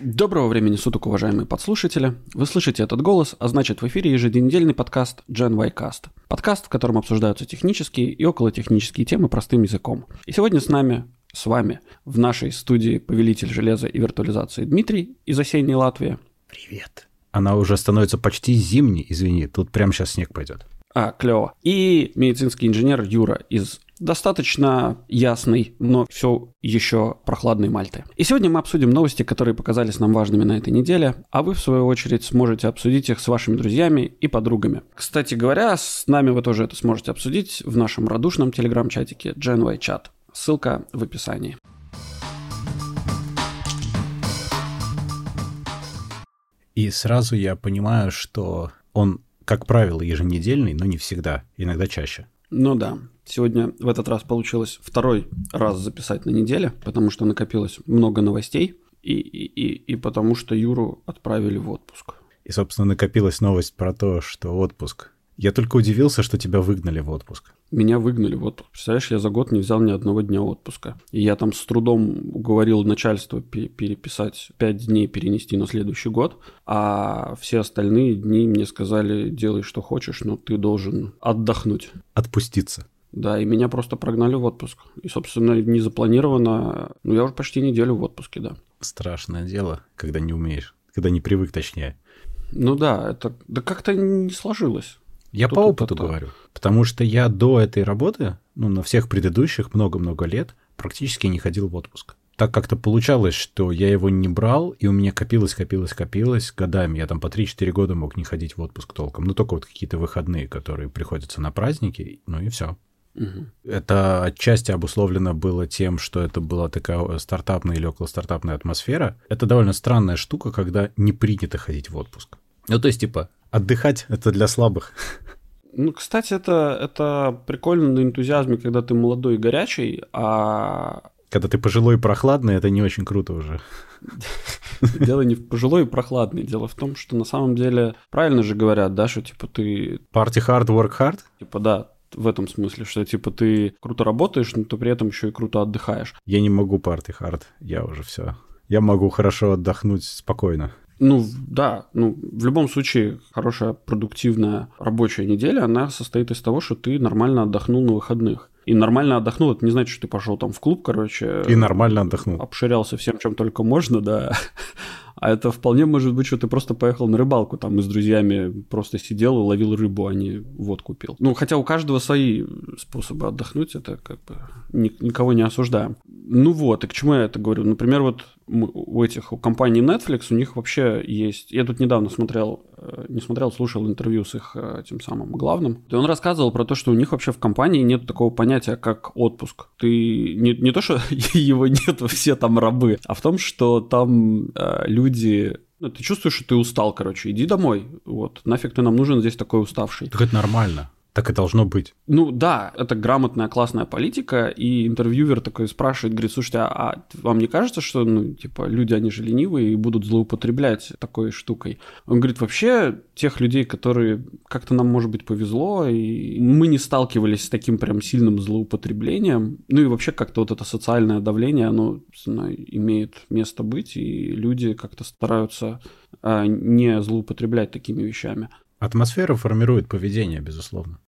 Доброго времени суток, уважаемые подслушатели. Вы слышите этот голос, а значит в эфире еженедельный подкаст Gen Y Cast. Подкаст, в котором обсуждаются технические и околотехнические темы простым языком. И сегодня с нами, с вами, в нашей студии повелитель железа и виртуализации Дмитрий из осенней Латвии. Привет. Она уже становится почти зимней, извини, тут прямо сейчас снег пойдет. А, клево. И медицинский инженер Юра из достаточно ясный, но все еще прохладной Мальты. И сегодня мы обсудим новости, которые показались нам важными на этой неделе, а вы, в свою очередь, сможете обсудить их с вашими друзьями и подругами. Кстати говоря, с нами вы тоже это сможете обсудить в нашем радушном телеграм-чатике GenY Chat. Ссылка в описании. И сразу я понимаю, что он, как правило, еженедельный, но не всегда, иногда чаще. Ну да. Сегодня в этот раз получилось второй раз записать на неделе, потому что накопилось много новостей, и, и, и, и потому что Юру отправили в отпуск. И, собственно, накопилась новость про то, что отпуск. Я только удивился, что тебя выгнали в отпуск. Меня выгнали в отпуск. Представляешь, я за год не взял ни одного дня отпуска. И я там с трудом уговорил начальство переписать 5 дней, перенести на следующий год, а все остальные дни мне сказали, делай что хочешь, но ты должен отдохнуть. Отпуститься. Да, и меня просто прогнали в отпуск. И, собственно, не запланировано. Ну, я уже почти неделю в отпуске, да. Страшное дело, когда не умеешь. Когда не привык, точнее. Ну да, это да как-то не сложилось. Я Тут по опыту это... говорю. Потому что я до этой работы, ну, на всех предыдущих много-много лет, практически не ходил в отпуск. Так как-то получалось, что я его не брал, и у меня копилось, копилось, копилось годами. Я там по 3-4 года мог не ходить в отпуск толком. Ну, только вот какие-то выходные, которые приходятся на праздники, ну и все. Угу. Это отчасти обусловлено было тем, что это была такая стартапная или около стартапная атмосфера. Это довольно странная штука, когда не принято ходить в отпуск. Ну, то есть, типа, отдыхать — это для слабых. Ну, кстати, это, это прикольно на энтузиазме, когда ты молодой и горячий, а... Когда ты пожилой и прохладный, это не очень круто уже. Дело не в пожилой и прохладный. Дело в том, что на самом деле правильно же говорят, да, что типа ты... Party hard, work hard? Типа да, в этом смысле, что типа ты круто работаешь, но ты при этом еще и круто отдыхаешь. Я не могу парти хард, я уже все. Я могу хорошо отдохнуть спокойно. Ну, да, ну, в любом случае, хорошая продуктивная рабочая неделя, она состоит из того, что ты нормально отдохнул на выходных. И нормально отдохнул, это не значит, что ты пошел там в клуб, короче. И нормально отдохнул. Обширялся всем, чем только можно, да. А это вполне может быть, что ты просто поехал на рыбалку, там и с друзьями просто сидел и ловил рыбу, а не водку пил. Ну, хотя у каждого свои способы отдохнуть, это как бы никого не осуждаем. Ну вот, и к чему я это говорю? Например, вот у этих, у компании Netflix, у них вообще есть... Я тут недавно смотрел, э, не смотрел, слушал интервью с их э, тем самым главным. И он рассказывал про то, что у них вообще в компании нет такого понятия, как отпуск. Ты не, не то, что его нет, все там рабы, а в том, что там э, люди ну, ты чувствуешь, что ты устал, короче, иди домой. Вот, нафиг ты нам нужен здесь такой уставший. Так это нормально. Так и должно быть. Ну да, это грамотная, классная политика, и интервьюер такой спрашивает, говорит, слушайте, а, вам не кажется, что, ну, типа, люди, они же ленивые и будут злоупотреблять такой штукой? Он говорит, вообще, тех людей, которые как-то нам, может быть, повезло, и мы не сталкивались с таким прям сильным злоупотреблением, ну и вообще как-то вот это социальное давление, оно имеет место быть, и люди как-то стараются а, не злоупотреблять такими вещами. Атмосфера формирует поведение, безусловно.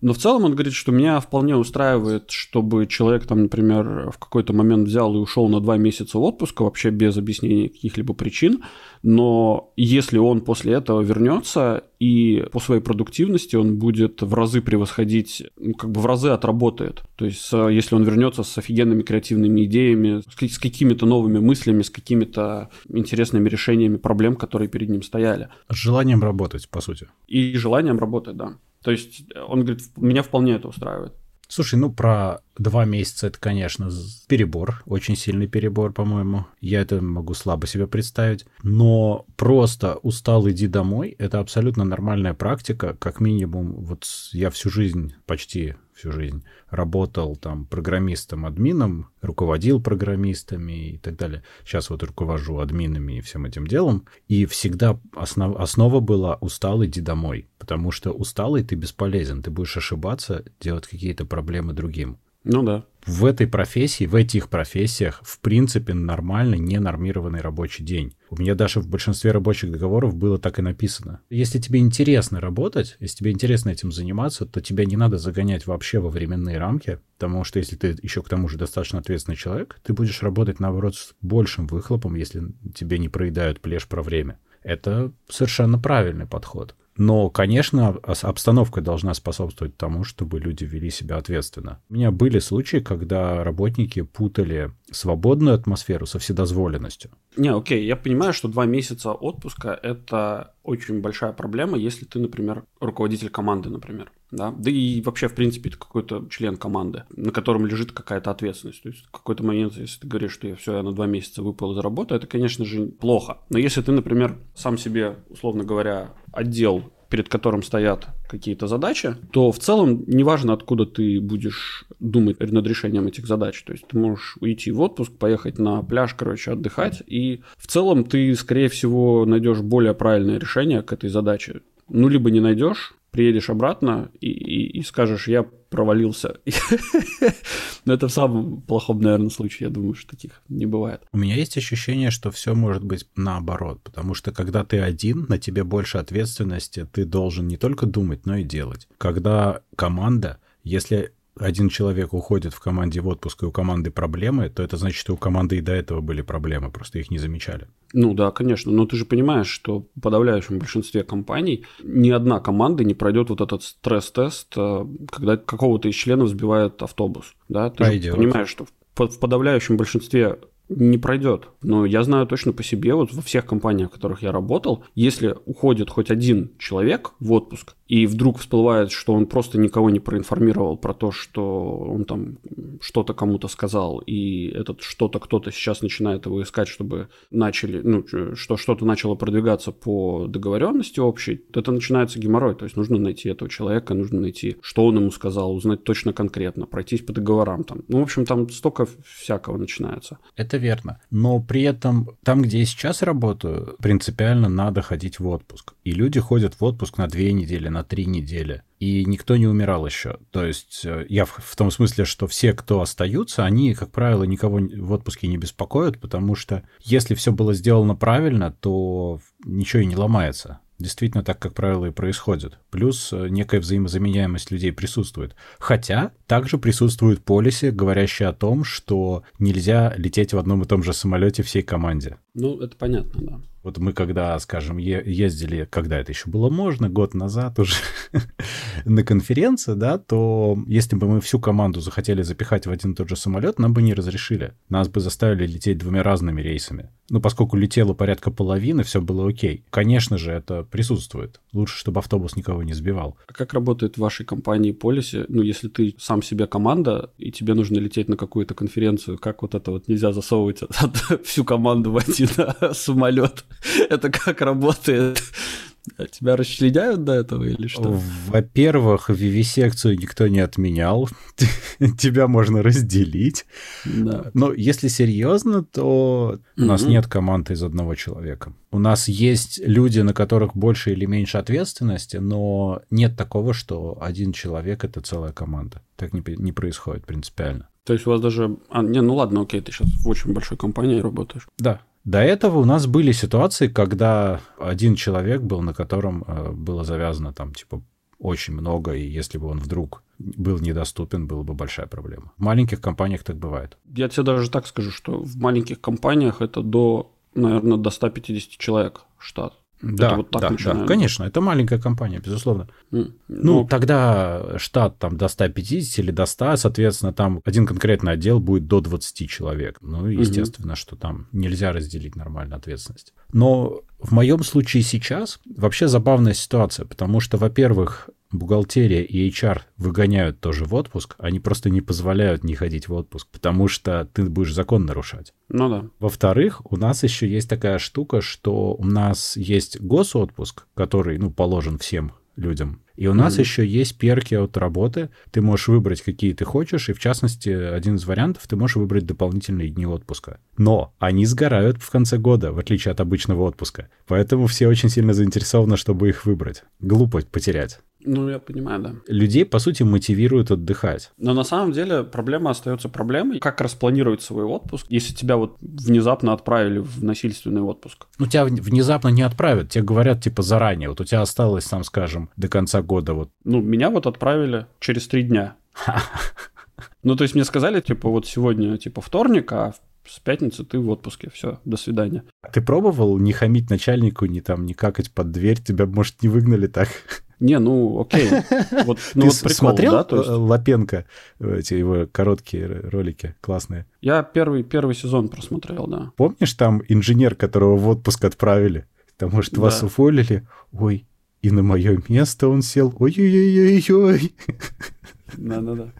Но в целом он говорит, что меня вполне устраивает, чтобы человек там, например, в какой-то момент взял и ушел на два месяца отпуска вообще без объяснения каких-либо причин, но если он после этого вернется и по своей продуктивности он будет в разы превосходить, ну, как бы в разы отработает. То есть если он вернется с офигенными креативными идеями, с какими-то новыми мыслями, с какими-то интересными решениями проблем, которые перед ним стояли. С желанием работать, по сути. И желанием работать, да. То есть он говорит, меня вполне это устраивает. Слушай, ну про два месяца это, конечно, перебор, очень сильный перебор, по-моему. Я это могу слабо себе представить. Но просто устал, иди домой, это абсолютно нормальная практика. Как минимум, вот я всю жизнь почти всю жизнь. Работал там программистом-админом, руководил программистами и так далее. Сейчас вот руковожу админами и всем этим делом. И всегда основ, основа была «устал, иди домой». Потому что усталый ты бесполезен, ты будешь ошибаться, делать какие-то проблемы другим. Ну да. в этой профессии, в этих профессиях, в принципе, нормально ненормированный рабочий день. У меня даже в большинстве рабочих договоров было так и написано. Если тебе интересно работать, если тебе интересно этим заниматься, то тебя не надо загонять вообще во временные рамки, потому что если ты еще к тому же достаточно ответственный человек, ты будешь работать, наоборот, с большим выхлопом, если тебе не проедают плешь про время. Это совершенно правильный подход. Но, конечно, обстановка должна способствовать тому, чтобы люди вели себя ответственно. У меня были случаи, когда работники путали свободную атмосферу со вседозволенностью. Не, окей, я понимаю, что два месяца отпуска – это очень большая проблема, если ты, например, руководитель команды, например. Да? да и вообще, в принципе, это какой-то член команды, на котором лежит какая-то ответственность. То есть в какой-то момент, если ты говоришь, что я все, я на два месяца выпал из работы, это, конечно же, плохо. Но если ты, например, сам себе, условно говоря, отдел перед которым стоят какие-то задачи, то в целом неважно, откуда ты будешь думать над решением этих задач. То есть ты можешь уйти в отпуск, поехать на пляж, короче, отдыхать, и в целом ты, скорее всего, найдешь более правильное решение к этой задаче. Ну, либо не найдешь, приедешь обратно и, и, и скажешь, я провалился. Но это в самом плохом, наверное, случае. Я думаю, что таких не бывает. У меня есть ощущение, что все может быть наоборот, потому что когда ты один, на тебе больше ответственности, ты должен не только думать, но и делать. Когда команда, если один человек уходит в команде в отпуск, и у команды проблемы, то это значит, что у команды и до этого были проблемы, просто их не замечали. Ну да, конечно. Но ты же понимаешь, что в подавляющем большинстве компаний ни одна команда не пройдет вот этот стресс-тест, э, когда какого-то из членов сбивает автобус. Да? Ты Пойдет. же понимаешь, что в подавляющем большинстве не пройдет. Но я знаю точно по себе, вот во всех компаниях, в которых я работал, если уходит хоть один человек в отпуск, и вдруг всплывает, что он просто никого не проинформировал про то, что он там что-то кому-то сказал, и этот что-то кто-то сейчас начинает его искать, чтобы начали, ну, что что-то начало продвигаться по договоренности общей, то это начинается геморрой. То есть нужно найти этого человека, нужно найти, что он ему сказал, узнать точно конкретно, пройтись по договорам там. Ну, в общем, там столько всякого начинается. Это верно. Но при этом там, где я сейчас работаю, принципиально надо ходить в отпуск. И люди ходят в отпуск на две недели, на три недели. И никто не умирал еще. То есть э, я в, в том смысле, что все, кто остаются, они, как правило, никого в отпуске не беспокоят, потому что если все было сделано правильно, то ничего и не ломается. Действительно, так, как правило, и происходит. Плюс э, некая взаимозаменяемость людей присутствует. Хотя также присутствуют полисы, говорящие о том, что нельзя лететь в одном и том же самолете всей команде. Ну, это понятно, да. Вот мы когда, скажем, ездили, когда это еще было можно, год назад уже, на конференции, да, то если бы мы всю команду захотели запихать в один и тот же самолет, нам бы не разрешили. Нас бы заставили лететь двумя разными рейсами. Ну, поскольку летело порядка половины, все было окей. Конечно же, это присутствует. Лучше, чтобы автобус никого не сбивал. А как работает в вашей компании полисе? Ну, если ты сам себе команда, и тебе нужно лететь на какую-то конференцию, как вот это вот нельзя засовывать всю команду в один самолет? Это как работает? Тебя расчленяют до этого или что? Во-первых, вивисекцию никто не отменял. Тебя можно разделить. Да. Но если серьезно, то у нас нет команды из одного человека. У нас есть люди, на которых больше или меньше ответственности, но нет такого, что один человек — это целая команда. Так не, не происходит принципиально. То есть у вас даже... А, не, ну ладно, окей, ты сейчас в очень большой компании работаешь. Да, до этого у нас были ситуации, когда один человек был, на котором э, было завязано там типа очень много, и если бы он вдруг был недоступен, была бы большая проблема. В маленьких компаниях так бывает. Я тебе даже так скажу, что в маленьких компаниях это до, наверное, до 150 человек штат. Да, это вот так да, да, конечно, это маленькая компания, безусловно. Mm. Ну, ну, тогда штат там до 150 или до 100, соответственно, там один конкретный отдел будет до 20 человек. Ну, естественно, mm-hmm. что там нельзя разделить нормально ответственность. Но в моем случае сейчас вообще забавная ситуация, потому что, во-первых, бухгалтерия и HR выгоняют тоже в отпуск, они просто не позволяют не ходить в отпуск, потому что ты будешь закон нарушать. Ну да. Во-вторых, у нас еще есть такая штука, что у нас есть госотпуск, который, ну, положен всем людям. И у нас mm-hmm. еще есть перки от работы. Ты можешь выбрать, какие ты хочешь, и в частности, один из вариантов, ты можешь выбрать дополнительные дни отпуска. Но они сгорают в конце года, в отличие от обычного отпуска. Поэтому все очень сильно заинтересованы, чтобы их выбрать. Глупо потерять. Ну, я понимаю, да. Людей, по сути, мотивируют отдыхать. Но на самом деле проблема остается проблемой. Как распланировать свой отпуск, если тебя вот внезапно отправили в насильственный отпуск? Ну, тебя внезапно не отправят, тебе говорят, типа, заранее. Вот у тебя осталось, там, скажем, до конца года вот. Ну, меня вот отправили через три дня. Ну, то есть мне сказали, типа, вот сегодня, типа, вторник, а с пятницы ты в отпуске. Все, до свидания. А ты пробовал не хамить начальнику, не там, не какать под дверь? Тебя, может, не выгнали так? Не, ну окей. Вот, ну, Ты вот прикол, смотрел да, то есть... Лапенко, эти его короткие ролики классные? Я первый, первый сезон просмотрел, да. Помнишь там инженер, которого в отпуск отправили? Там, может, да. вас уволили? Ой, и на мое место он сел. Ой-ой-ой-ой-ой. Да-да-да.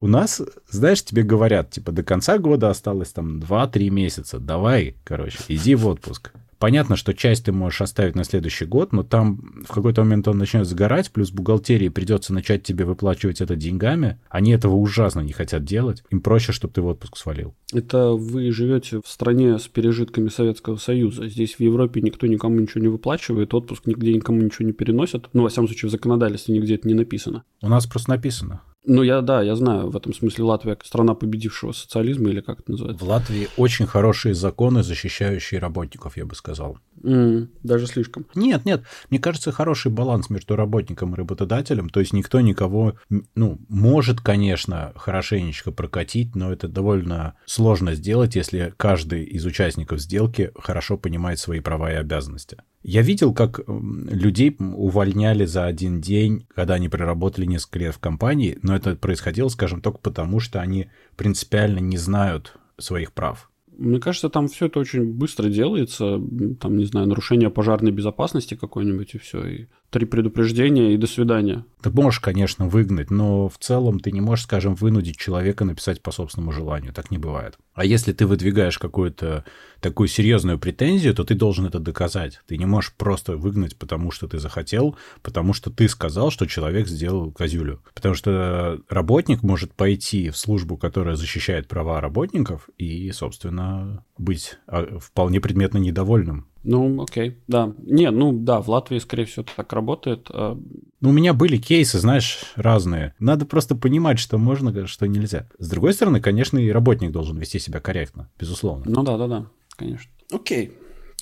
У нас, знаешь, тебе говорят, типа, до конца года осталось там 2-3 месяца. Давай, короче, иди в отпуск. Понятно, что часть ты можешь оставить на следующий год, но там в какой-то момент он начнет сгорать, плюс бухгалтерии придется начать тебе выплачивать это деньгами. Они этого ужасно не хотят делать. Им проще, чтобы ты в отпуск свалил. Это вы живете в стране с пережитками Советского Союза. Здесь в Европе никто никому ничего не выплачивает, отпуск нигде никому ничего не переносят. Ну, во всяком случае, в законодательстве нигде это не написано. У нас просто написано. Ну, я, да, я знаю, в этом смысле Латвия страна победившего социализма, или как это называется? В Латвии очень хорошие законы, защищающие работников, я бы сказал. Mm, даже слишком. Нет, нет, мне кажется, хороший баланс между работником и работодателем, то есть никто никого, ну, может, конечно, хорошенечко прокатить, но это довольно сложно сделать, если каждый из участников сделки хорошо понимает свои права и обязанности. Я видел, как людей увольняли за один день, когда они проработали несколько лет в компании, но это происходило, скажем, только потому, что они принципиально не знают своих прав. Мне кажется, там все это очень быстро делается. Там, не знаю, нарушение пожарной безопасности какой-нибудь и все. И три предупреждения и до свидания. Ты можешь, конечно, выгнать, но в целом ты не можешь, скажем, вынудить человека написать по собственному желанию. Так не бывает. А если ты выдвигаешь какую-то такую серьезную претензию, то ты должен это доказать. Ты не можешь просто выгнать, потому что ты захотел, потому что ты сказал, что человек сделал козюлю. Потому что работник может пойти в службу, которая защищает права работников, и, собственно, быть а, вполне предметно недовольным. Ну, окей, да. Не, ну да, в Латвии, скорее всего, это так работает. А ну, у меня были кейсы, знаешь, разные. Надо просто понимать, что можно, что нельзя. С другой стороны, конечно, и работник должен вести себя корректно, безусловно. Ну да, да, да, конечно. Окей.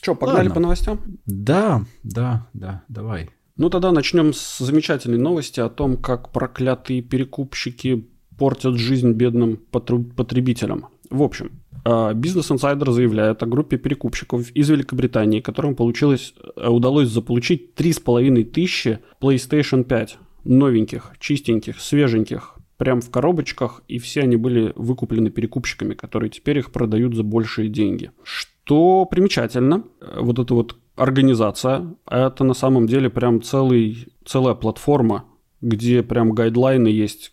Что, погнали Ладно. по новостям? Да, да, да, давай. Ну тогда начнем с замечательной новости о том, как проклятые перекупщики портят жизнь бедным потребителям. В общем, а, Бизнес Insider заявляет о группе перекупщиков из Великобритании, которым получилось, э, удалось заполучить 3,5 тысячи PlayStation 5 новеньких, чистеньких, свеженьких, прям в коробочках, и все они были выкуплены перекупщиками, которые теперь их продают за большие деньги. Что примечательно, э, вот эта вот организация, это на самом деле прям целый, целая платформа, где прям гайдлайны есть,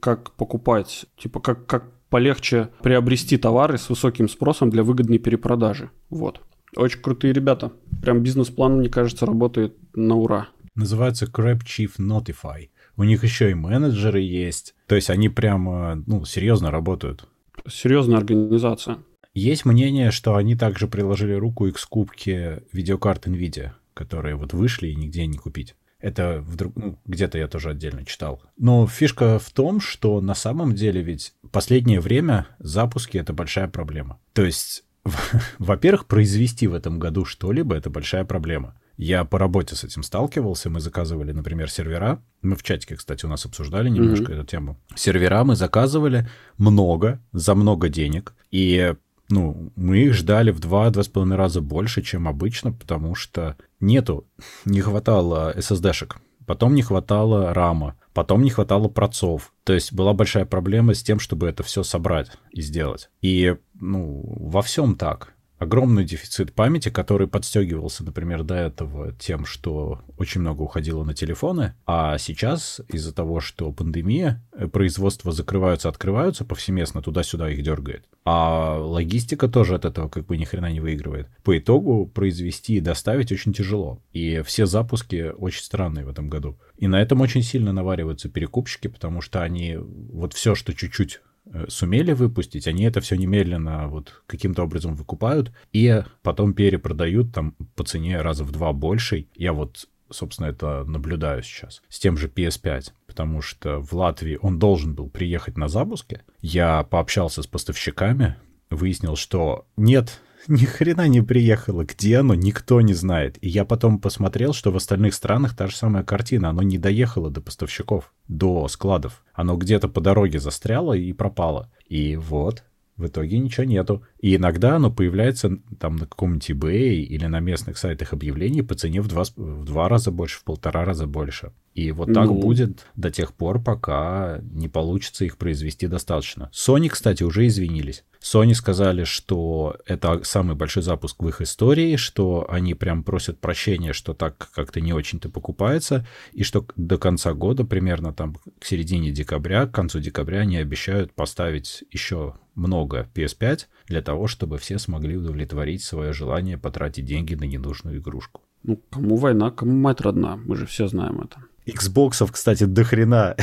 как покупать, типа как, как полегче приобрести товары с высоким спросом для выгодной перепродажи. Вот. Очень крутые ребята. Прям бизнес-план, мне кажется, работает на ура. Называется Crab Chief Notify. У них еще и менеджеры есть. То есть они прям, ну, серьезно работают. Серьезная организация. Есть мнение, что они также приложили руку и к скупке видеокарт NVIDIA, которые вот вышли и нигде не купить. Это вдруг, ну, где-то я тоже отдельно читал. Но фишка в том, что на самом деле ведь последнее время запуски — это большая проблема. То есть, во-первых, произвести в этом году что-либо — это большая проблема. Я по работе с этим сталкивался. Мы заказывали, например, сервера. Мы в чатике, кстати, у нас обсуждали немножко mm-hmm. эту тему. Сервера мы заказывали много, за много денег. И ну, мы их ждали в два-два с половиной раза больше, чем обычно, потому что нету, не хватало SSD-шек, потом не хватало рама, потом не хватало процов. То есть была большая проблема с тем, чтобы это все собрать и сделать. И, ну, во всем так огромный дефицит памяти, который подстегивался, например, до этого тем, что очень много уходило на телефоны, а сейчас из-за того, что пандемия, э, производства закрываются, открываются повсеместно, туда-сюда их дергает. А логистика тоже от этого как бы ни хрена не выигрывает. По итогу произвести и доставить очень тяжело. И все запуски очень странные в этом году. И на этом очень сильно навариваются перекупщики, потому что они вот все, что чуть-чуть сумели выпустить, они это все немедленно вот каким-то образом выкупают и потом перепродают там по цене раза в два большей. Я вот собственно, это наблюдаю сейчас, с тем же PS5, потому что в Латвии он должен был приехать на запуске. Я пообщался с поставщиками, выяснил, что нет, ни хрена не приехало. Где оно, никто не знает. И я потом посмотрел, что в остальных странах та же самая картина. Оно не доехало до поставщиков, до складов. Оно где-то по дороге застряло и пропало. И вот, в итоге ничего нету. И иногда оно появляется там на каком-нибудь eBay или на местных сайтах объявлений по цене в два, в два раза больше, в полтора раза больше. И вот так ну... будет до тех пор, пока не получится их произвести достаточно. Sony, кстати, уже извинились. Sony сказали, что это самый большой запуск в их истории, что они прям просят прощения, что так как-то не очень-то покупается, и что до конца года, примерно там к середине декабря, к концу декабря они обещают поставить еще много PS5 для того, чтобы все смогли удовлетворить свое желание потратить деньги на ненужную игрушку. Ну, кому война, кому мать родна, мы же все знаем это. Xboxов, кстати, до хрена.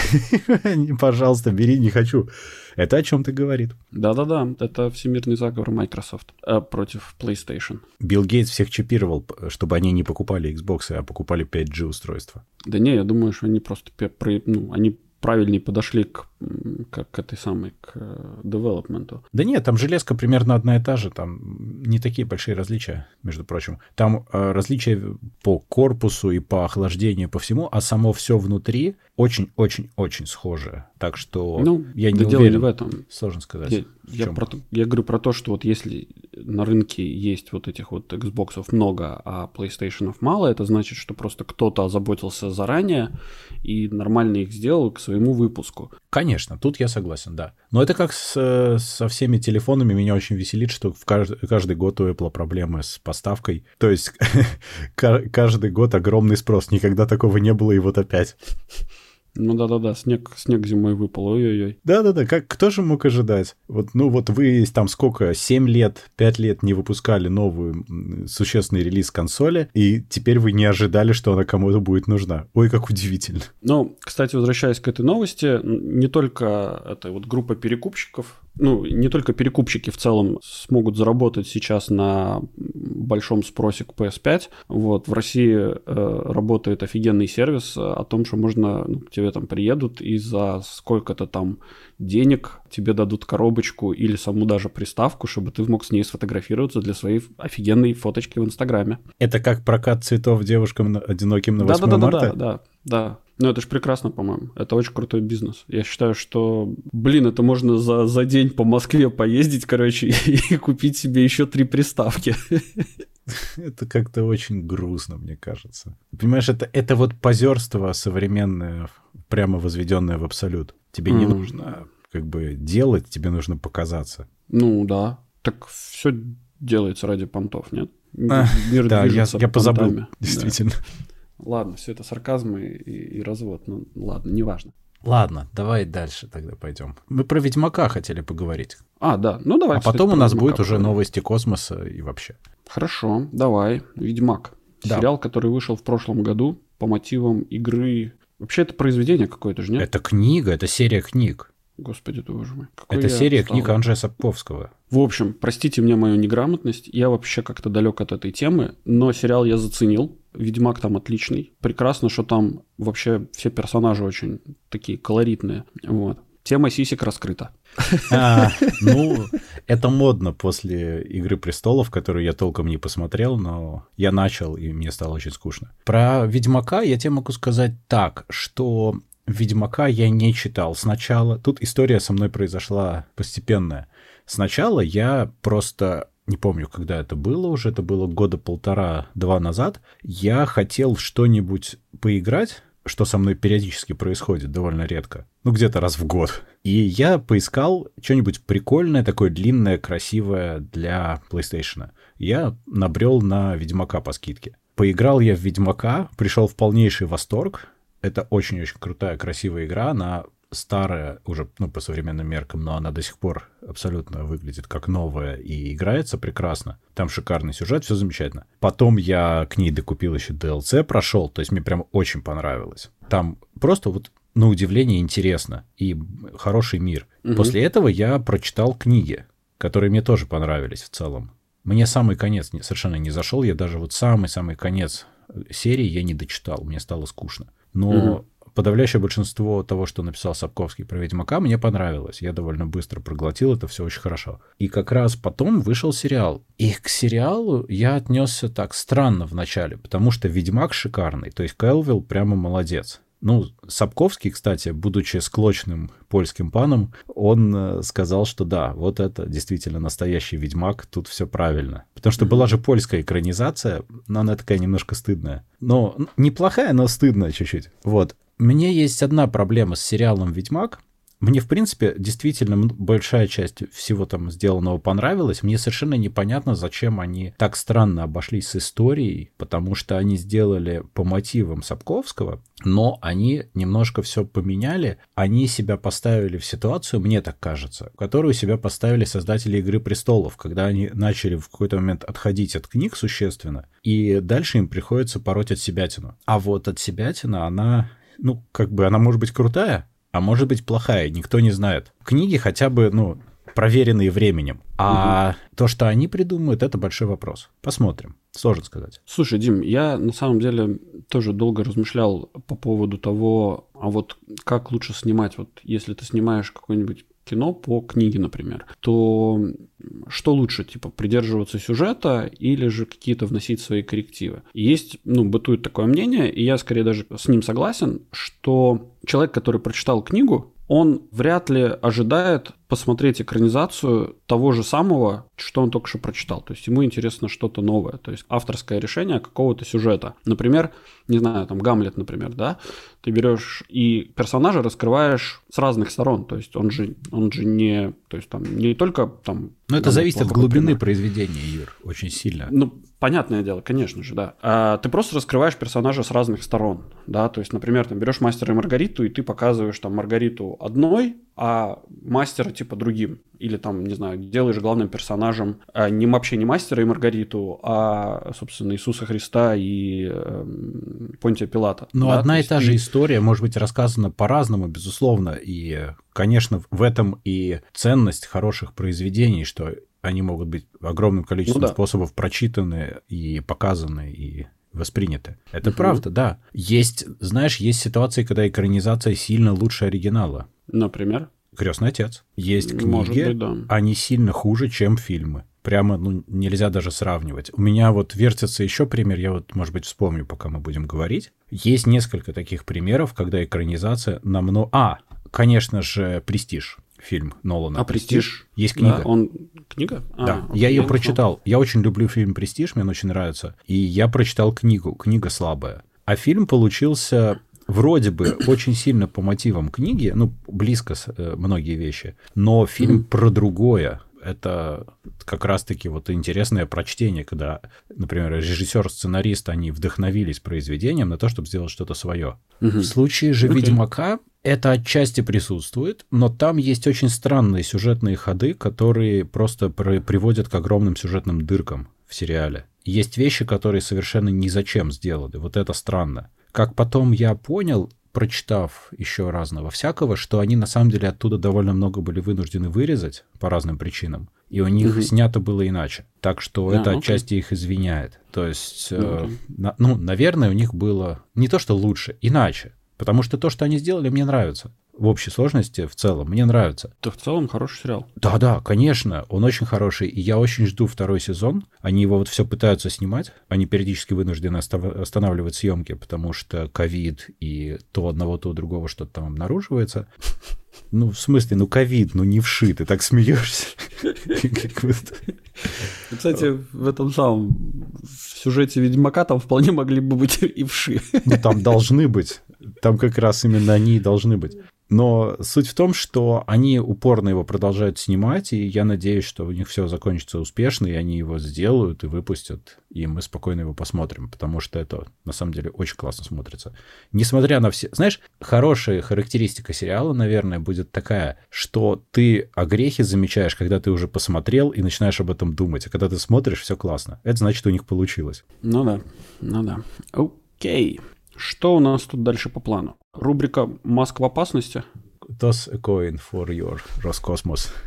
Пожалуйста, бери, не хочу. Это о чем ты говорит? Да-да-да, это всемирный заговор Microsoft э, против PlayStation. Билл Гейтс всех чипировал, чтобы они не покупали Xbox, а покупали 5G устройства. Да не, я думаю, что они просто ну, они правильнее подошли к, к, к этой самой, к девелопменту. Да нет, там железка примерно одна и та же, там не такие большие различия, между прочим. Там э, различия по корпусу и по охлаждению, по всему, а само все внутри очень-очень-очень схожее. Так что ну, я не да уверен. в этом. Сложно сказать. Я, я, про, я говорю про то, что вот если на рынке есть вот этих вот Xbox много, а PlayStation мало, это значит, что просто кто-то озаботился заранее и нормально их сделал к своему выпуску. Конечно, тут я согласен, да. Но это как с, со всеми телефонами. Меня очень веселит, что в каждый, каждый год у Apple проблемы с поставкой. То есть каждый год огромный спрос. Никогда такого не было, и вот опять. Ну да-да-да, снег, снег зимой выпал, ой-ой-ой. Да-да-да, как, кто же мог ожидать? Вот, ну вот вы там сколько, 7 лет, 5 лет не выпускали новую существенный релиз консоли, и теперь вы не ожидали, что она кому-то будет нужна. Ой, как удивительно. Ну, кстати, возвращаясь к этой новости, не только эта вот группа перекупщиков, ну, не только перекупщики в целом смогут заработать сейчас на большом спросе к PS5. Вот, в России э, работает офигенный сервис о том, что можно, ну, к тебе там приедут и за сколько-то там денег тебе дадут коробочку или саму даже приставку, чтобы ты мог с ней сфотографироваться для своей офигенной фоточки в Инстаграме. Это как прокат цветов девушкам одиноким на 8 да, да, марта? Да, да, да, да. Ну, это же прекрасно, по-моему. Это очень крутой бизнес. Я считаю, что, блин, это можно за, за день по Москве поездить, короче, и купить себе еще три приставки. Это как-то очень грустно, мне кажется. Понимаешь, это, это вот позерство современное, прямо возведенное в абсолют. Тебе mm. не нужно как бы делать, тебе нужно показаться. Ну да. Так все делается ради понтов, нет? А, Мир да, я, я позабыл, действительно. Да. Ладно, все это сарказм и, и, развод. Ну, ладно, неважно. Ладно, давай дальше тогда пойдем. Мы про Ведьмака хотели поговорить. А, да, ну давай. А потом у нас будет уже новости космоса и вообще. Хорошо, давай. Ведьмак. Да. Сериал, который вышел в прошлом году по мотивам игры. Вообще это произведение какое-то же, нет? Это книга, это серия книг. Господи, боже мой. Какой это серия стал. книг Анжея Сапковского. В общем, простите мне мою неграмотность, я вообще как-то далек от этой темы, но сериал я заценил. Ведьмак там отличный. Прекрасно, что там вообще все персонажи очень такие колоритные. Вот. Тема сисек раскрыта. А, ну, это модно после «Игры престолов», которую я толком не посмотрел, но я начал, и мне стало очень скучно. Про «Ведьмака» я тебе могу сказать так, что Ведьмака я не читал сначала. Тут история со мной произошла постепенная. Сначала я просто не помню, когда это было уже, это было года полтора-два назад, я хотел что-нибудь поиграть, что со мной периодически происходит, довольно редко. Ну, где-то раз в год. И я поискал что-нибудь прикольное, такое длинное, красивое для PlayStation. Я набрел на Ведьмака по скидке. Поиграл я в Ведьмака, пришел в полнейший восторг. Это очень-очень крутая, красивая игра. Она старая уже, ну, по современным меркам, но она до сих пор абсолютно выглядит как новая и играется прекрасно. Там шикарный сюжет, все замечательно. Потом я к ней докупил еще DLC, прошел, то есть мне прям очень понравилось. Там просто вот на удивление интересно и хороший мир. Угу. После этого я прочитал книги, которые мне тоже понравились в целом. Мне самый конец совершенно не зашел, я даже вот самый-самый конец серий я не дочитал, мне стало скучно. Но угу. подавляющее большинство того, что написал Сапковский про Ведьмака, мне понравилось. Я довольно быстро проглотил это все очень хорошо. И как раз потом вышел сериал. И к сериалу я отнесся так странно в начале, потому что Ведьмак шикарный. То есть Кэлвилл прямо молодец. Ну, Сапковский, кстати, будучи склочным польским паном, он э, сказал, что да, вот это действительно настоящий Ведьмак, тут все правильно. Потому что была же польская экранизация, но она такая немножко стыдная. Но неплохая, но стыдная чуть-чуть. Вот. Мне есть одна проблема с сериалом «Ведьмак», мне, в принципе, действительно большая часть всего там сделанного понравилась. Мне совершенно непонятно, зачем они так странно обошлись с историей, потому что они сделали по мотивам Сапковского, но они немножко все поменяли. Они себя поставили в ситуацию, мне так кажется, которую себя поставили создатели «Игры престолов», когда они начали в какой-то момент отходить от книг существенно, и дальше им приходится пороть от себятину. А вот от себятина она ну, как бы она может быть крутая, а может быть плохая, никто не знает. Книги хотя бы, ну, проверенные временем. А угу. то, что они придумают, это большой вопрос. Посмотрим. Сложно сказать. Слушай, Дим, я на самом деле тоже долго размышлял по поводу того, а вот как лучше снимать, вот если ты снимаешь какой-нибудь кино по книге, например, то что лучше, типа, придерживаться сюжета или же какие-то вносить свои коррективы? Есть, ну, бытует такое мнение, и я скорее даже с ним согласен, что человек, который прочитал книгу, он вряд ли ожидает посмотреть экранизацию того же самого, что он только что прочитал. То есть ему интересно что-то новое, то есть авторское решение какого-то сюжета. Например, не знаю, там Гамлет, например, да, ты берешь и персонажа раскрываешь с разных сторон, то есть он же, он же не, то есть там не только там... Но это зависит от глубины пример. произведения, Юр, очень сильно. Ну, понятное дело, конечно же, да. А ты просто раскрываешь персонажа с разных сторон, да, то есть, например, там берешь мастера и Маргариту, и ты показываешь там Маргариту одной, а мастера типа другим. Или там, не знаю, делаешь главным персонажем а, не вообще не мастера и Маргариту, а, собственно, Иисуса Христа и э, Понтия Пилата. Но да? одна То и та ты... же история может быть рассказана по-разному, безусловно. И, конечно, в этом и ценность хороших произведений, что они могут быть огромным количеством ну, да. способов прочитаны и показаны, и восприняты. Это угу. правда, да. Есть, знаешь, есть ситуации, когда экранизация сильно лучше оригинала. Например? Крестный отец. Есть книги, Может быть, да. они сильно хуже, чем фильмы. Прямо ну, нельзя даже сравнивать. У меня вот вертится еще пример, я вот, может быть, вспомню, пока мы будем говорить. Есть несколько таких примеров, когда экранизация намного... А, конечно же, «Престиж» фильм Нолана. А «Престиж»? Есть книга. Да, он... Книга? Да, а, я ее прочитал. Я очень люблю фильм «Престиж», мне он очень нравится. И я прочитал книгу. Книга слабая. А фильм получился вроде бы очень сильно по мотивам книги, ну, близко э, многие вещи, но фильм про другое. Это как раз-таки вот интересное прочтение, когда, например, режиссер, сценарист, они вдохновились произведением на то, чтобы сделать что-то свое. Mm-hmm. В случае же okay. Ведьмака это отчасти присутствует, но там есть очень странные сюжетные ходы, которые просто приводят к огромным сюжетным дыркам в сериале. Есть вещи, которые совершенно ни зачем сделаны. Вот это странно. Как потом я понял, прочитав еще разного всякого, что они на самом деле оттуда довольно много были вынуждены вырезать по разным причинам, и у них угу. снято было иначе. Так что а, это окей. отчасти их извиняет. То есть, э, на, ну, наверное, у них было не то, что лучше, иначе. Потому что то, что они сделали, мне нравится в общей сложности, в целом, мне нравится. Это в целом хороший сериал. Да-да, конечно, он очень хороший, и я очень жду второй сезон. Они его вот все пытаются снимать, они периодически вынуждены останавливать съемки, потому что ковид и то одного, то другого что-то там обнаруживается. Ну, в смысле, ну, ковид, ну, не вшит, ты так смеешься. Кстати, в этом самом сюжете Ведьмака там вполне могли бы быть и вши. Ну, там должны быть. Там как раз именно они и должны быть. Но суть в том, что они упорно его продолжают снимать, и я надеюсь, что у них все закончится успешно, и они его сделают и выпустят, и мы спокойно его посмотрим, потому что это на самом деле очень классно смотрится. Несмотря на все... Знаешь, хорошая характеристика сериала, наверное, будет такая, что ты о грехе замечаешь, когда ты уже посмотрел и начинаешь об этом думать, а когда ты смотришь, все классно. Это значит, у них получилось. Ну да, ну да. Окей. Что у нас тут дальше по плану? Рубрика «Маск в опасности». Toss a coin for your Роскосмос.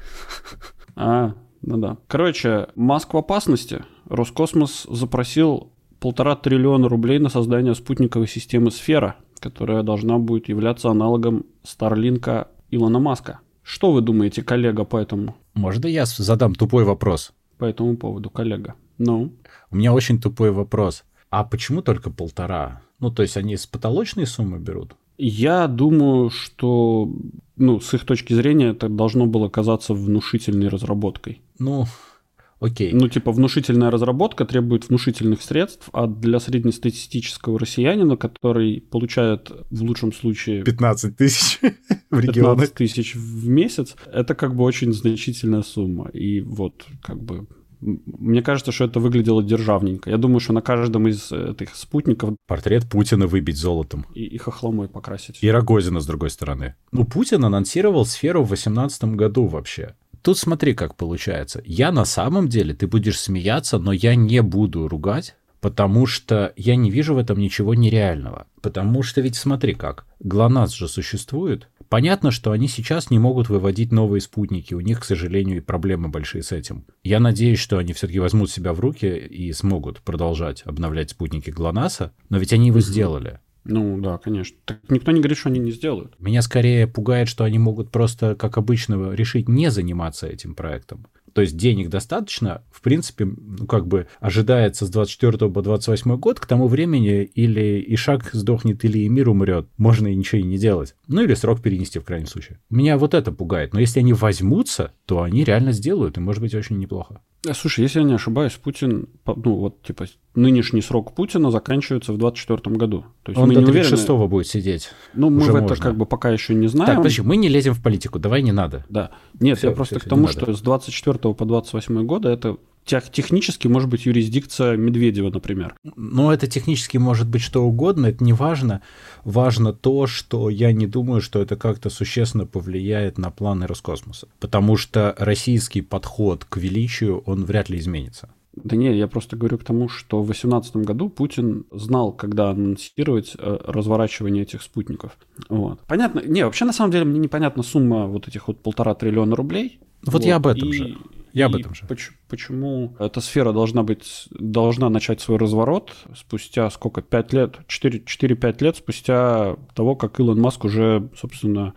А, ну да. Короче, Маск в опасности. Роскосмос запросил полтора триллиона рублей на создание спутниковой системы «Сфера», которая должна будет являться аналогом Старлинка Илона Маска. Что вы думаете, коллега, по этому? Можно я задам тупой вопрос? По этому поводу, коллега. Ну? У меня очень тупой вопрос. А почему только полтора? Ну, то есть они с потолочной суммы берут? Я думаю, что ну, с их точки зрения это должно было казаться внушительной разработкой. Ну, окей. Ну, типа, внушительная разработка требует внушительных средств, а для среднестатистического россиянина, который получает в лучшем случае 15 тысяч в 15 тысяч в месяц, это как бы очень значительная сумма. И вот, как бы, мне кажется, что это выглядело державненько. Я думаю, что на каждом из этих спутников... Портрет Путина выбить золотом. И, и хохломой покрасить. И Рогозина, с другой стороны. Ну, Путин анонсировал сферу в 2018 году вообще. Тут смотри, как получается. Я на самом деле, ты будешь смеяться, но я не буду ругать, потому что я не вижу в этом ничего нереального. Потому что ведь смотри как, ГЛОНАСС же существует, Понятно, что они сейчас не могут выводить новые спутники, у них, к сожалению, и проблемы большие с этим. Я надеюсь, что они все-таки возьмут себя в руки и смогут продолжать обновлять спутники ГЛОНАССа, но ведь они его сделали. Ну да, конечно. Так никто не говорит, что они не сделают. Меня скорее пугает, что они могут просто, как обычно, решить не заниматься этим проектом. То есть денег достаточно, в принципе, ну, как бы ожидается с 24 по 28 год, к тому времени или Ишак сдохнет, или Эмир умрет. Можно и ничего и не делать. Ну или срок перенести в крайнем случае. Меня вот это пугает. Но если они возьмутся, то они реально сделают, и может быть очень неплохо. Э, слушай, если я не ошибаюсь, Путин, ну вот типа нынешний срок Путина заканчивается в 24 году. То есть Он мы до 36 уверены... будет сидеть. Ну, мы Уже в это можно. как бы пока еще не знаем. Так, подожди, мы не лезем в политику, давай не надо. Да. Нет, все, я просто все, к тому, что с 24 по 28 года это технически может быть юрисдикция Медведева, например. Ну, это технически может быть что угодно, это не важно. Важно то, что я не думаю, что это как-то существенно повлияет на планы Роскосмоса. Потому что российский подход к величию, он вряд ли изменится. Да не, я просто говорю к тому, что в 2018 году Путин знал, когда анонсировать э, разворачивание этих спутников. Вот. Понятно. Не, вообще на самом деле мне непонятна сумма вот этих вот полтора триллиона рублей. Вот, вот я об этом и, же. Я об этом же. Почему, почему эта сфера должна быть, должна начать свой разворот спустя сколько, 5 лет, 4-5 лет спустя того, как Илон Маск уже, собственно,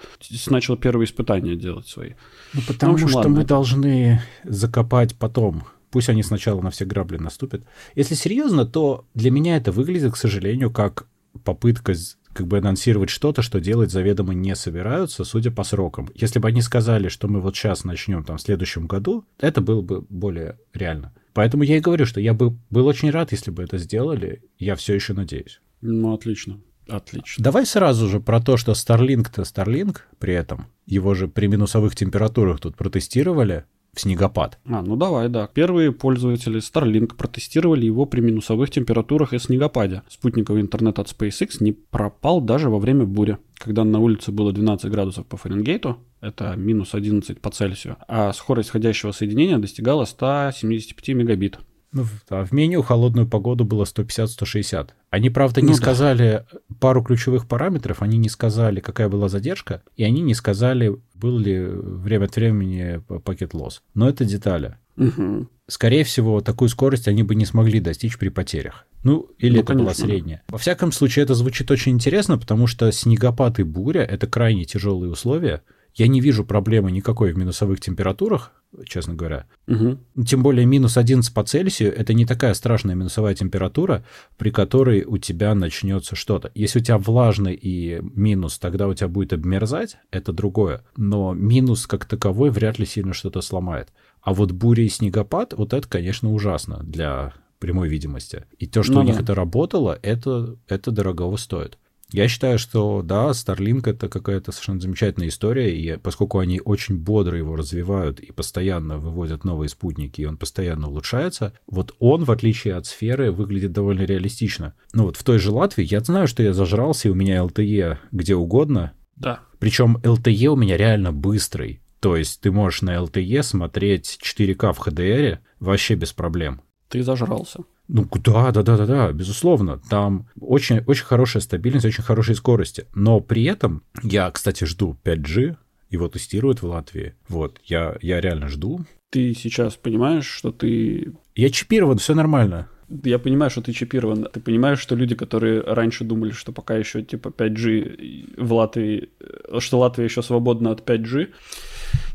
начал первые испытания делать свои. Ну, потому ну, общем, что ладно, мы это... должны закопать потом Пусть они сначала на все грабли наступят. Если серьезно, то для меня это выглядит, к сожалению, как попытка как бы анонсировать что-то, что делать заведомо не собираются, судя по срокам. Если бы они сказали, что мы вот сейчас начнем там в следующем году, это было бы более реально. Поэтому я и говорю, что я бы был очень рад, если бы это сделали. Я все еще надеюсь. Ну, отлично. Отлично. Давай сразу же про то, что Starlink-то Starlink при этом, его же при минусовых температурах тут протестировали, в снегопад. А, ну давай, да. Первые пользователи Starlink протестировали его при минусовых температурах и снегопаде. Спутниковый интернет от SpaceX не пропал даже во время бури. Когда на улице было 12 градусов по Фаренгейту, это минус 11 по Цельсию, а скорость входящего соединения достигала 175 мегабит. Ну, а в меню холодную погоду было 150-160. Они, правда, не ну, сказали да. пару ключевых параметров, они не сказали, какая была задержка, и они не сказали, был ли время от времени пакет лосс. Но это детали. Угу. Скорее всего, такую скорость они бы не смогли достичь при потерях. Ну, или ну, это конечно. была средняя. Во всяком случае, это звучит очень интересно, потому что снегопад и буря — это крайне тяжелые условия, я не вижу проблемы никакой в минусовых температурах, честно говоря. Угу. Тем более минус 11 по Цельсию – это не такая страшная минусовая температура, при которой у тебя начнется что-то. Если у тебя влажный и минус, тогда у тебя будет обмерзать, это другое. Но минус как таковой вряд ли сильно что-то сломает. А вот буря и снегопад, вот это, конечно, ужасно для прямой видимости. И то, что ну, у них да. это работало, это, это дорогого стоит. Я считаю, что да, Starlink это какая-то совершенно замечательная история, и поскольку они очень бодро его развивают и постоянно выводят новые спутники, и он постоянно улучшается, вот он, в отличие от сферы, выглядит довольно реалистично. Ну вот в той же Латвии я знаю, что я зажрался, и у меня LTE где угодно. Да. Причем LTE у меня реально быстрый. То есть ты можешь на LTE смотреть 4К в HDR вообще без проблем. Ты зажрался. Ну да, да, да, да, да, безусловно. Там очень, очень хорошая стабильность, очень хорошие скорости. Но при этом я, кстати, жду 5G, его тестируют в Латвии. Вот, я, я реально жду. Ты сейчас понимаешь, что ты... Я чипирован, все нормально. Я понимаю, что ты чипирован. Ты понимаешь, что люди, которые раньше думали, что пока еще типа 5G в Латвии, э, что Латвия еще свободна от 5G,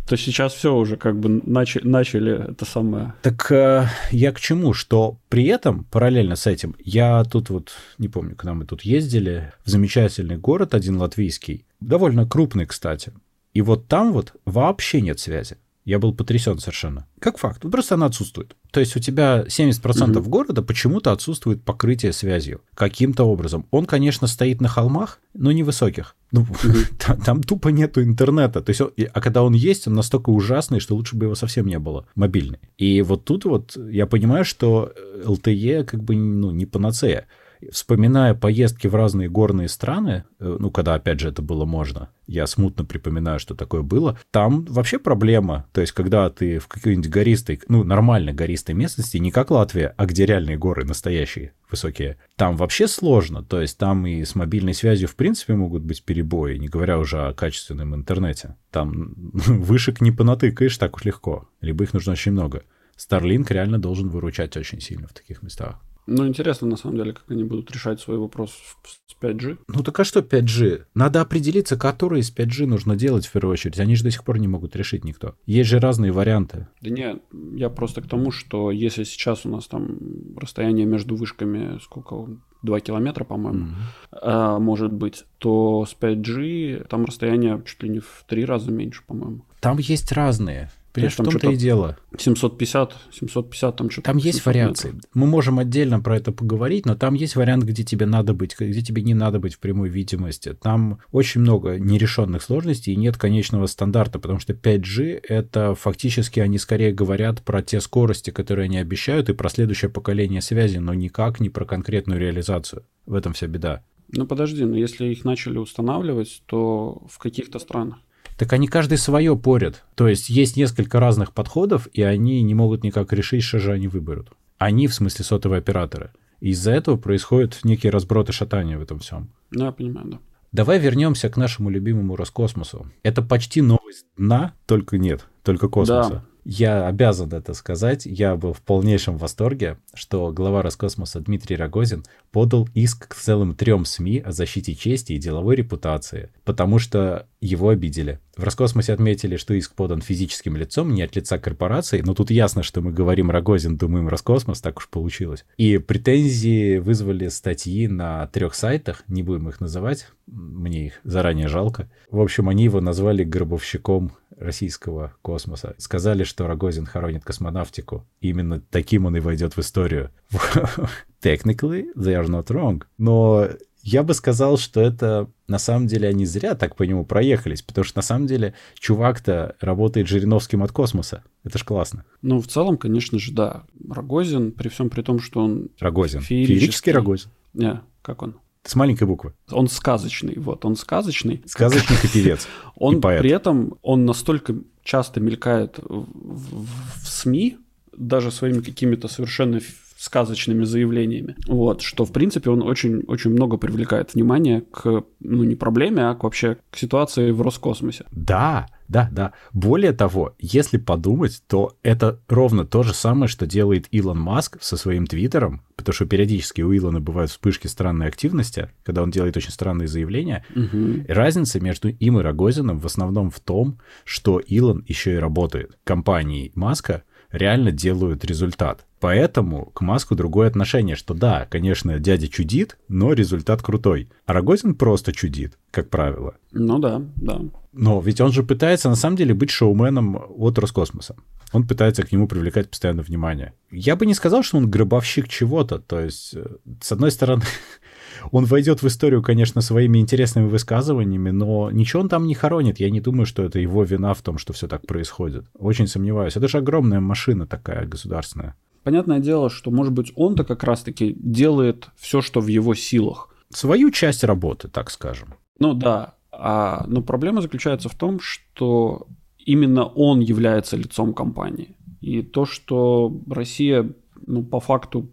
то сейчас все уже как бы начали, начали это самое. Так э, я к чему? Что при этом, параллельно с этим, я тут вот, не помню, когда мы тут ездили, в замечательный город один латвийский, довольно крупный, кстати. И вот там вот вообще нет связи. Я был потрясен совершенно. Как факт. Просто она отсутствует. То есть у тебя 70% угу. города почему-то отсутствует покрытие связью. Каким-то образом. Он, конечно, стоит на холмах, но невысоких. Ну, угу. там, там тупо нету интернета. То есть, а когда он есть, он настолько ужасный, что лучше бы его совсем не было. Мобильный. И вот тут вот я понимаю, что LTE как бы ну, не панацея вспоминая поездки в разные горные страны, э, ну, когда, опять же, это было можно, я смутно припоминаю, что такое было, там вообще проблема. То есть, когда ты в какой-нибудь гористой, ну, нормальной гористой местности, не как Латвия, а где реальные горы настоящие, высокие, там вообще сложно. То есть, там и с мобильной связью, в принципе, могут быть перебои, не говоря уже о качественном интернете. Там вышек не понатыкаешь так уж легко, либо их нужно очень много. Starlink реально должен выручать очень сильно в таких местах. Ну, интересно, на самом деле, как они будут решать свой вопрос с 5G. Ну, так а что 5G? Надо определиться, который из 5G нужно делать в первую очередь. Они же до сих пор не могут решить никто. Есть же разные варианты. Да не, я просто к тому, что если сейчас у нас там расстояние между вышками, сколько, 2 километра, по-моему, mm-hmm. а, может быть, то с 5G там расстояние чуть ли не в три раза меньше, по-моему. Там есть разные. Понимаешь, в том-то и дело. 750, 750 там что-то. Там есть вариации. Метров. Мы можем отдельно про это поговорить, но там есть вариант, где тебе надо быть, где тебе не надо быть в прямой видимости. Там очень много нерешенных сложностей и нет конечного стандарта, потому что 5G это фактически они скорее говорят про те скорости, которые они обещают, и про следующее поколение связи, но никак не про конкретную реализацию. В этом вся беда. Ну подожди, но если их начали устанавливать, то в каких-то странах так они каждый свое порят. То есть есть несколько разных подходов, и они не могут никак решить, что же они выберут. Они, в смысле, сотовые операторы. Из-за этого происходят некие разброты шатания в этом всем. Ну, я понимаю, да. Давай вернемся к нашему любимому Роскосмосу. Это почти новость дна, только нет, только космоса. Да. Я обязан это сказать. Я был в полнейшем восторге, что глава Роскосмоса Дмитрий Рогозин подал иск к целым трем СМИ о защите чести и деловой репутации, потому что его обидели. В Роскосмосе отметили, что иск подан физическим лицом, не от лица корпорации, но тут ясно, что мы говорим Рогозин, думаем Роскосмос, так уж получилось. И претензии вызвали статьи на трех сайтах, не будем их называть, мне их заранее жалко. В общем, они его назвали гробовщиком российского космоса. Сказали, что Рогозин хоронит космонавтику. И именно таким он и войдет в историю. Technically, they are not wrong. Но я бы сказал, что это на самом деле они зря так по нему проехались, потому что на самом деле чувак-то работает Жириновским от космоса. Это ж классно. Ну, в целом, конечно же, да. Рогозин, при всем при том, что он... Рогозин. Феерический, феерический Рогозин. Не, как он? С маленькой буквы. Он сказочный, вот, он сказочный. Сказочник и певец. Он и поэт. при этом, он настолько часто мелькает в, в, в СМИ, даже своими какими-то совершенно сказочными заявлениями. Вот, что, в принципе, он очень-очень много привлекает внимание к, ну, не проблеме, а к вообще к ситуации в Роскосмосе. Да, да, да. Более того, если подумать, то это ровно то же самое, что делает Илон Маск со своим твиттером, потому что периодически у Илона бывают вспышки странной активности, когда он делает очень странные заявления. Угу. Разница между им и Рогозиным в основном в том, что Илон еще и работает компанией Маска, реально делают результат. Поэтому к Маску другое отношение, что да, конечно, дядя чудит, но результат крутой. А Рогозин просто чудит, как правило. Ну да, да. Но ведь он же пытается на самом деле быть шоуменом от Роскосмоса. Он пытается к нему привлекать постоянно внимание. Я бы не сказал, что он гробовщик чего-то. То есть, э, с одной стороны, Он войдет в историю, конечно, своими интересными высказываниями, но ничего он там не хоронит. Я не думаю, что это его вина в том, что все так происходит. Очень сомневаюсь. Это же огромная машина такая государственная. Понятное дело, что, может быть, он-то как раз-таки делает все, что в его силах. Свою часть работы, так скажем. Ну да. А, но проблема заключается в том, что именно он является лицом компании. И то, что Россия, ну, по факту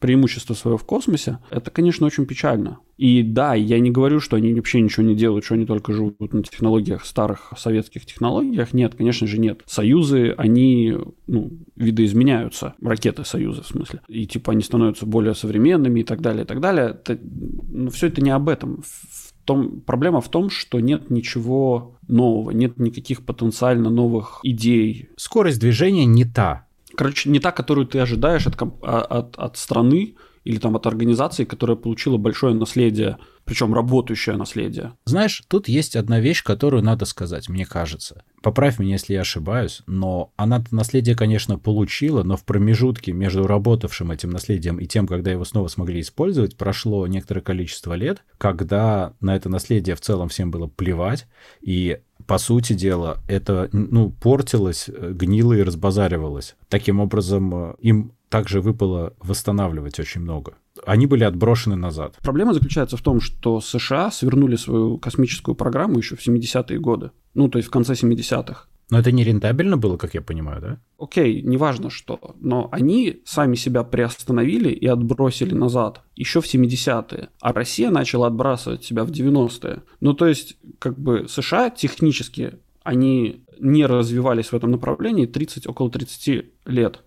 преимущество свое в космосе, это, конечно, очень печально. И да, я не говорю, что они вообще ничего не делают, что они только живут на технологиях, старых советских технологиях. Нет, конечно же нет. Союзы, они ну, видоизменяются, ракеты Союза в смысле. И типа они становятся более современными и так далее, и так далее. Это, но ну, все это не об этом. В том, проблема в том, что нет ничего нового, нет никаких потенциально новых идей. Скорость движения не та. Короче, не та, которую ты ожидаешь от, а, от, от страны, или там от организации, которая получила большое наследие, причем работающее наследие. Знаешь, тут есть одна вещь, которую надо сказать, мне кажется. Поправь меня, если я ошибаюсь, но она наследие, конечно, получила, но в промежутке между работавшим этим наследием и тем, когда его снова смогли использовать, прошло некоторое количество лет, когда на это наследие в целом всем было плевать, и по сути дела, это ну, портилось, гнило и разбазаривалось. Таким образом, э, им также выпало восстанавливать очень много. Они были отброшены назад. Проблема заключается в том, что США свернули свою космическую программу еще в 70-е годы. Ну, то есть в конце 70-х. Но это не рентабельно было, как я понимаю, да? Окей, неважно что. Но они сами себя приостановили и отбросили назад еще в 70-е. А Россия начала отбрасывать себя в 90-е. Ну, то есть, как бы США технически, они не развивались в этом направлении 30, около 30 лет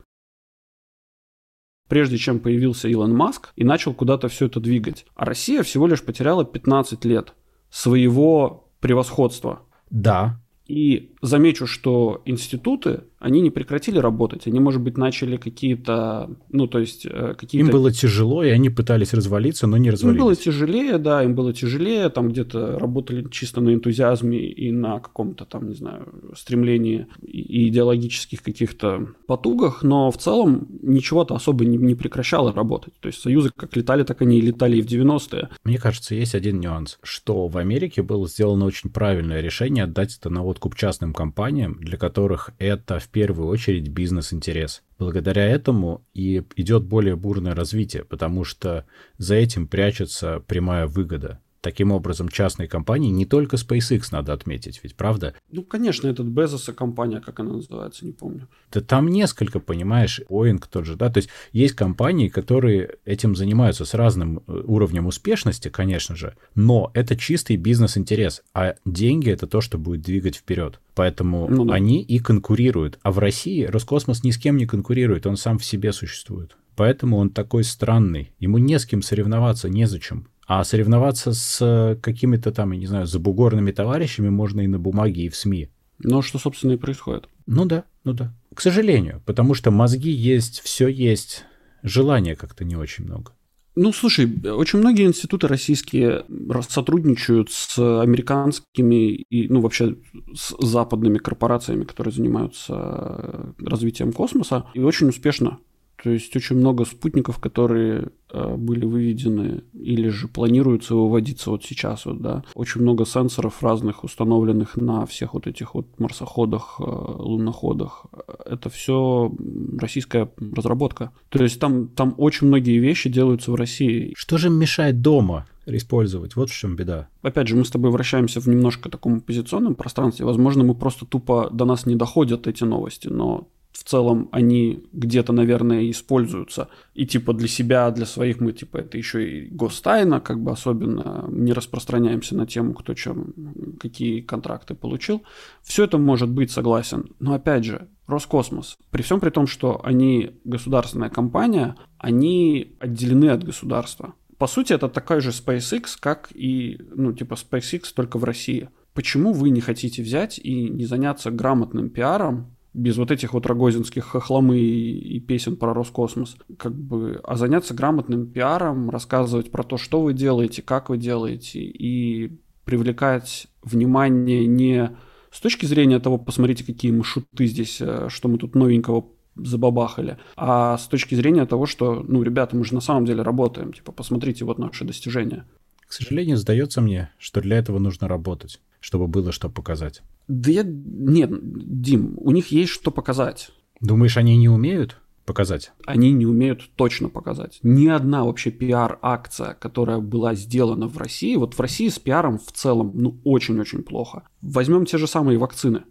прежде чем появился Илон Маск и начал куда-то все это двигать. А Россия всего лишь потеряла 15 лет своего превосходства. Да. И замечу, что институты они не прекратили работать, они, может быть, начали какие-то, ну, то есть э, какие-то... Им было тяжело, и они пытались развалиться, но не развалились. Им было тяжелее, да, им было тяжелее, там где-то работали чисто на энтузиазме и на каком-то там, не знаю, стремлении и идеологических каких-то потугах, но в целом ничего-то особо не, не прекращало работать. То есть союзы как летали, так они и летали и в 90-е. Мне кажется, есть один нюанс, что в Америке было сделано очень правильное решение отдать это на откуп частным компаниям, для которых это в первую очередь бизнес-интерес. Благодаря этому и идет более бурное развитие, потому что за этим прячется прямая выгода. Таким образом, частные компании, не только SpaceX надо отметить, ведь правда? Ну, конечно, этот Безоса компания, как она называется, не помню. Да там несколько, понимаешь, Boeing тот же, да, то есть есть компании, которые этим занимаются с разным э, уровнем успешности, конечно же, но это чистый бизнес-интерес, а деньги это то, что будет двигать вперед. Поэтому ну, да. они и конкурируют. А в России Роскосмос ни с кем не конкурирует, он сам в себе существует. Поэтому он такой странный. Ему не с кем соревноваться, незачем. А соревноваться с какими-то там, я не знаю, забугорными товарищами можно и на бумаге, и в СМИ. Ну, что, собственно, и происходит. Ну да, ну да. К сожалению, потому что мозги есть, все есть, желания как-то не очень много. Ну, слушай, очень многие институты российские сотрудничают с американскими и, ну, вообще с западными корпорациями, которые занимаются развитием космоса, и очень успешно. То есть очень много спутников, которые э, были выведены или же планируются выводиться вот сейчас, вот, да. Очень много сенсоров разных установленных на всех вот этих вот марсоходах, э, луноходах. Это все российская разработка. То есть там, там очень многие вещи делаются в России. Что же мешает дома использовать. Вот в чем беда. Опять же, мы с тобой вращаемся в немножко таком позиционном пространстве. Возможно, мы просто тупо до нас не доходят эти новости, но в целом они где-то, наверное, используются. И типа для себя, для своих мы типа это еще и гостайна, как бы особенно не распространяемся на тему, кто чем, какие контракты получил. Все это может быть согласен. Но опять же, Роскосмос, при всем при том, что они государственная компания, они отделены от государства. По сути, это такая же SpaceX, как и, ну, типа SpaceX только в России. Почему вы не хотите взять и не заняться грамотным пиаром без вот этих вот рогозинских хохломы и, и песен про Роскосмос, как бы, а заняться грамотным пиаром, рассказывать про то, что вы делаете, как вы делаете, и привлекать внимание не с точки зрения того, посмотрите, какие мы шуты здесь, э, что мы тут новенького забабахали, а с точки зрения того, что, ну, ребята, мы же на самом деле работаем, типа, посмотрите, вот наши достижения. К сожалению, сдается мне, что для этого нужно работать, чтобы было что показать. Да я... Нет, Дим, у них есть что показать. Думаешь, они не умеют показать? Они не умеют точно показать. Ни одна вообще пиар-акция, которая была сделана в России, вот в России с пиаром в целом, ну, очень-очень плохо. Возьмем те же самые вакцины.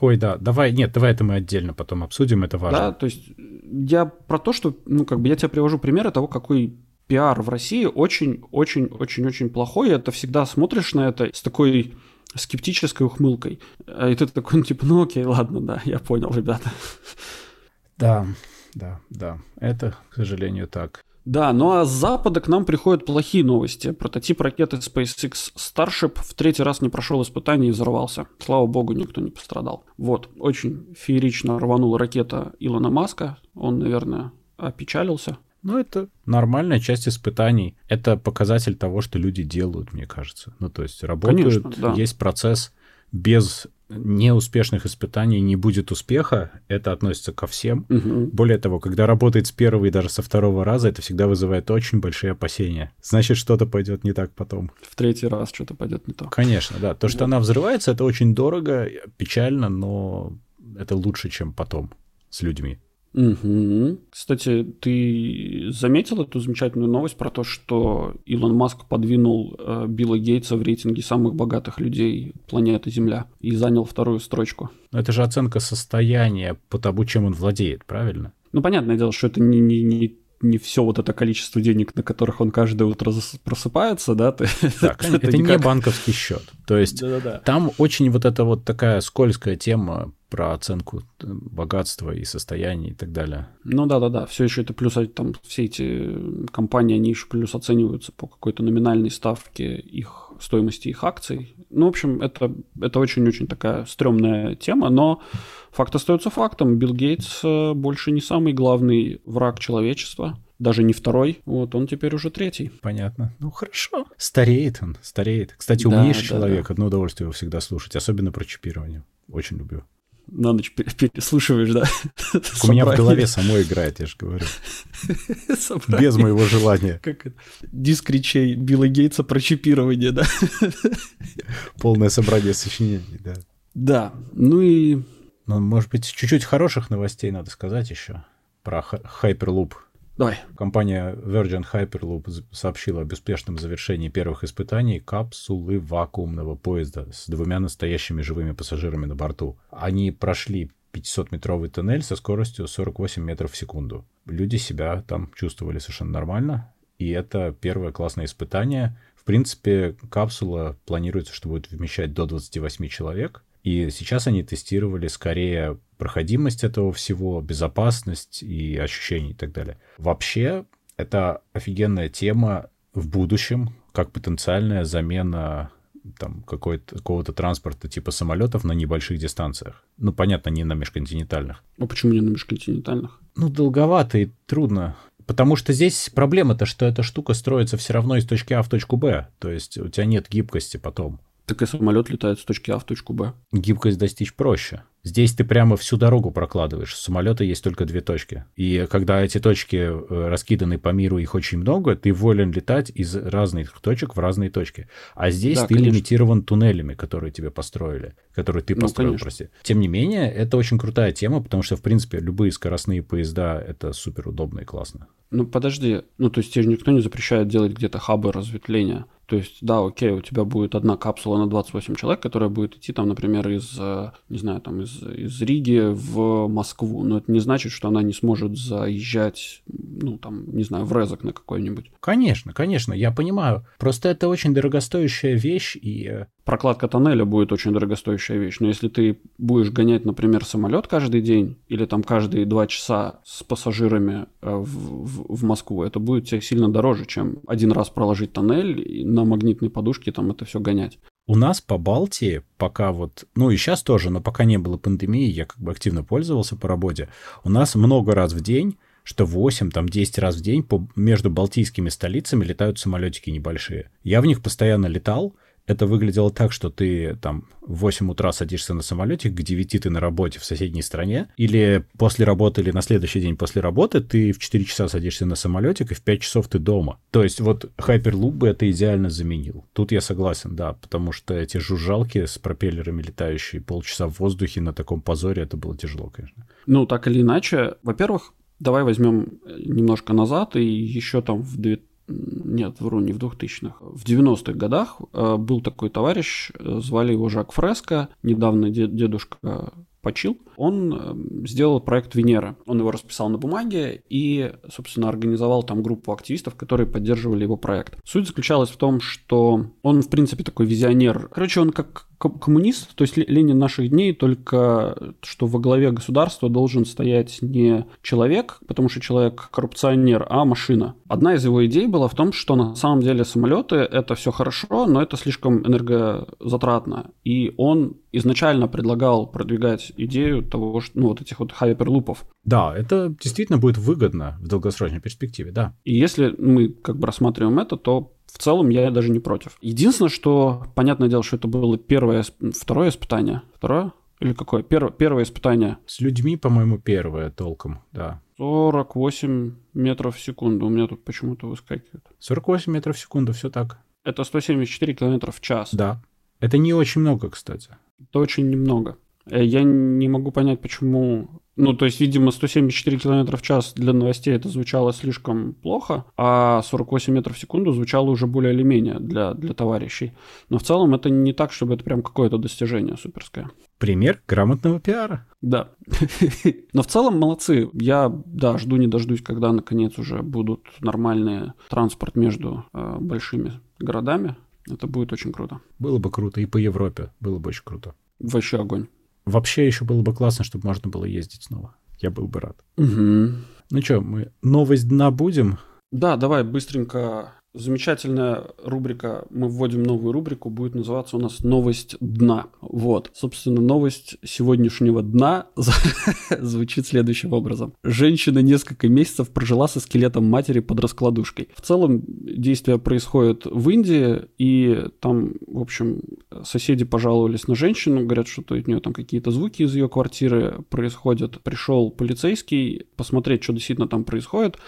Ой, да, давай, нет, давай это мы отдельно потом обсудим, это важно. Да, то есть я про то, что, ну, как бы я тебе привожу примеры того, какой пиар в России очень-очень-очень-очень плохой. Это всегда смотришь на это с такой скептической ухмылкой. И ты такой, ну, типа, ну окей, ладно, да, я понял, ребята. Да, да, да. Это, к сожалению, так. Да, ну а с Запада к нам приходят плохие новости. Прототип ракеты SpaceX Starship в третий раз не прошел испытание и взорвался. Слава богу, никто не пострадал. Вот, очень феерично рванула ракета Илона Маска. Он, наверное, опечалился. Ну, это нормальная часть испытаний. Это показатель того, что люди делают, мне кажется. Ну, то есть работают, Конечно, да. есть процесс без неуспешных испытаний не будет успеха, это относится ко всем. Угу. Более того, когда работает с первого и даже со второго раза, это всегда вызывает очень большие опасения. Значит, что-то пойдет не так потом. В третий раз что-то пойдет не так. Конечно, да. То, что вот. она взрывается, это очень дорого, печально, но это лучше, чем потом с людьми. Угу. Кстати, ты заметил эту замечательную новость про то, что Илон Маск подвинул э, Билла Гейтса в рейтинге самых богатых людей планеты Земля и занял вторую строчку? Это же оценка состояния по тому, чем он владеет, правильно? Ну, понятное дело, что это не, не, не не все вот это количество денег, на которых он каждое утро просыпается, да? Так, это, это не банковский счет. То есть Да-да-да. там очень вот эта вот такая скользкая тема про оценку э, богатства и состояния и так далее. Ну да, да, да. Все еще это плюс там все эти компании, они еще плюс оцениваются по какой-то номинальной ставке их стоимости их акций. Ну, в общем, это, это очень-очень такая стрёмная тема, но факт остается фактом. Билл Гейтс э, больше не самый главный враг человечества даже не второй, вот он теперь уже третий. Понятно. Ну хорошо. Стареет он, стареет. Кстати, умнейший да, человек, да. одно удовольствие его всегда слушать, особенно про чипирование. Очень люблю на ночь переслушиваешь, да? У меня в голове само играет, я же говорю. Без моего желания. Как это? Диск речей Билла Гейтса про чипирование, да? Полное собрание сочинений, да. Да, ну и... Ну, может быть, чуть-чуть хороших новостей надо сказать еще про Hyperloop Давай. Компания Virgin Hyperloop сообщила об успешном завершении первых испытаний капсулы вакуумного поезда с двумя настоящими живыми пассажирами на борту. Они прошли 500-метровый туннель со скоростью 48 метров в секунду. Люди себя там чувствовали совершенно нормально, и это первое классное испытание. В принципе, капсула планируется, что будет вмещать до 28 человек, и сейчас они тестировали скорее проходимость этого всего, безопасность и ощущения и так далее. Вообще, это офигенная тема в будущем, как потенциальная замена там какого-то транспорта типа самолетов на небольших дистанциях. Ну, понятно, не на межконтинентальных. А почему не на межконтинентальных? Ну, долговато и трудно. Потому что здесь проблема-то, что эта штука строится все равно из точки А в точку Б. То есть у тебя нет гибкости потом. Так и самолет летает с точки А в точку Б. Гибкость достичь проще. Здесь ты прямо всю дорогу прокладываешь. С самолета есть только две точки. И когда эти точки э, раскиданы по миру, их очень много, ты волен летать из разных точек в разные точки. А здесь да, ты конечно. лимитирован туннелями, которые тебе построили, которые ты ну, построил, ну, прости. Тем не менее, это очень крутая тема, потому что, в принципе, любые скоростные поезда — это супер удобно и классно. Ну, подожди. Ну, то есть тебе никто не запрещает делать где-то хабы разветвления. То есть, да, окей, у тебя будет одна капсула на 28 человек, которая будет идти там, например, из, э, не знаю, там из, из Риги в Москву. Но это не значит, что она не сможет заезжать, ну, там, не знаю, в Резок на какой-нибудь. Конечно, конечно, я понимаю. Просто это очень дорогостоящая вещь и... Э, Прокладка тоннеля будет очень дорогостоящая вещь. Но если ты будешь гонять, например, самолет каждый день или там каждые два часа с пассажирами э, в, в, в Москву, это будет тебе сильно дороже, чем один раз проложить тоннель и на магнитной подушке там это все гонять. У нас по Балтии пока вот, ну и сейчас тоже, но пока не было пандемии, я как бы активно пользовался по работе, у нас много раз в день что 8, там 10 раз в день по, между балтийскими столицами летают самолетики небольшие. Я в них постоянно летал, это выглядело так, что ты там в 8 утра садишься на самолете, к 9 ты на работе в соседней стране, или после работы, или на следующий день после работы ты в 4 часа садишься на самолетик, и в 5 часов ты дома. То есть вот Hyperloop бы это идеально заменил. Тут я согласен, да, потому что эти жужжалки с пропеллерами летающие полчаса в воздухе на таком позоре, это было тяжело, конечно. Ну, так или иначе, во-первых, давай возьмем немножко назад, и еще там в нет, вру, не в 2000-х. В 90-х годах э, был такой товарищ, э, звали его Жак Фреско, недавно дедушка почил. Он э, сделал проект Венера. Он его расписал на бумаге и, собственно, организовал там группу активистов, которые поддерживали его проект. Суть заключалась в том, что он, в принципе, такой визионер. Короче, он как коммунист, то есть Ленин наших дней, только что во главе государства должен стоять не человек, потому что человек коррупционер, а машина. Одна из его идей была в том, что на самом деле самолеты это все хорошо, но это слишком энергозатратно. И он изначально предлагал продвигать идею того, что, ну, вот этих вот хайперлупов. Да, это действительно будет выгодно в долгосрочной перспективе, да. И если мы как бы рассматриваем это, то в целом я даже не против. Единственное, что, понятное дело, что это было первое, второе испытание. Второе? Или какое? Первое, первое испытание. С людьми, по-моему, первое толком, да. 48 метров в секунду. У меня тут почему-то выскакивает. 48 метров в секунду, все так. Это 174 километра в час. Да. Это не очень много, кстати. Это очень немного. Э, я не могу понять, почему ну, то есть, видимо, 174 км в час для новостей это звучало слишком плохо, а 48 метров в секунду звучало уже более или менее для, для товарищей. Но в целом это не так, чтобы это прям какое-то достижение суперское. Пример грамотного пиара. Да. Но в целом молодцы. Я, да, жду не дождусь, когда наконец уже будут нормальные транспорт между э, большими городами. Это будет очень круто. Было бы круто и по Европе. Было бы очень круто. Вообще огонь. Вообще еще было бы классно, чтобы можно было ездить снова. Я был бы рад. Угу. Ну что, мы новость дна будем? Да, давай быстренько замечательная рубрика, мы вводим новую рубрику, будет называться у нас «Новость дна». Вот, собственно, новость сегодняшнего дна звучит следующим образом. Женщина несколько месяцев прожила со скелетом матери под раскладушкой. В целом, действие происходит в Индии, и там, в общем, соседи пожаловались на женщину, говорят, что у нее там какие-то звуки из ее квартиры происходят. Пришел полицейский посмотреть, что действительно там происходит,